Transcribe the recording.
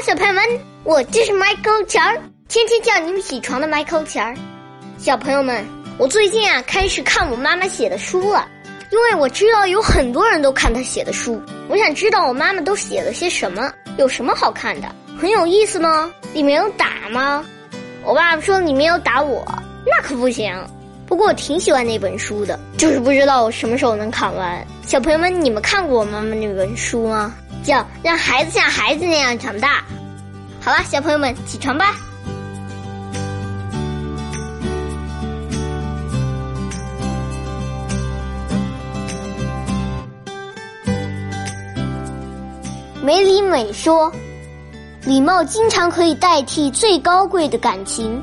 小朋友们，我就是 Michael 钱儿，天天叫你们起床的 Michael 钱儿。小朋友们，我最近啊开始看我妈妈写的书了，因为我知道有很多人都看她写的书，我想知道我妈妈都写了些什么，有什么好看的，很有意思吗？里面有打吗？我爸爸说里面有打我，那可不行。不过我挺喜欢那本书的，就是不知道我什么时候能看完。小朋友们，你们看过我妈妈那本书吗？叫《让孩子像孩子那样长大》。好了，小朋友们，起床吧。梅里美说：“礼貌经常可以代替最高贵的感情。”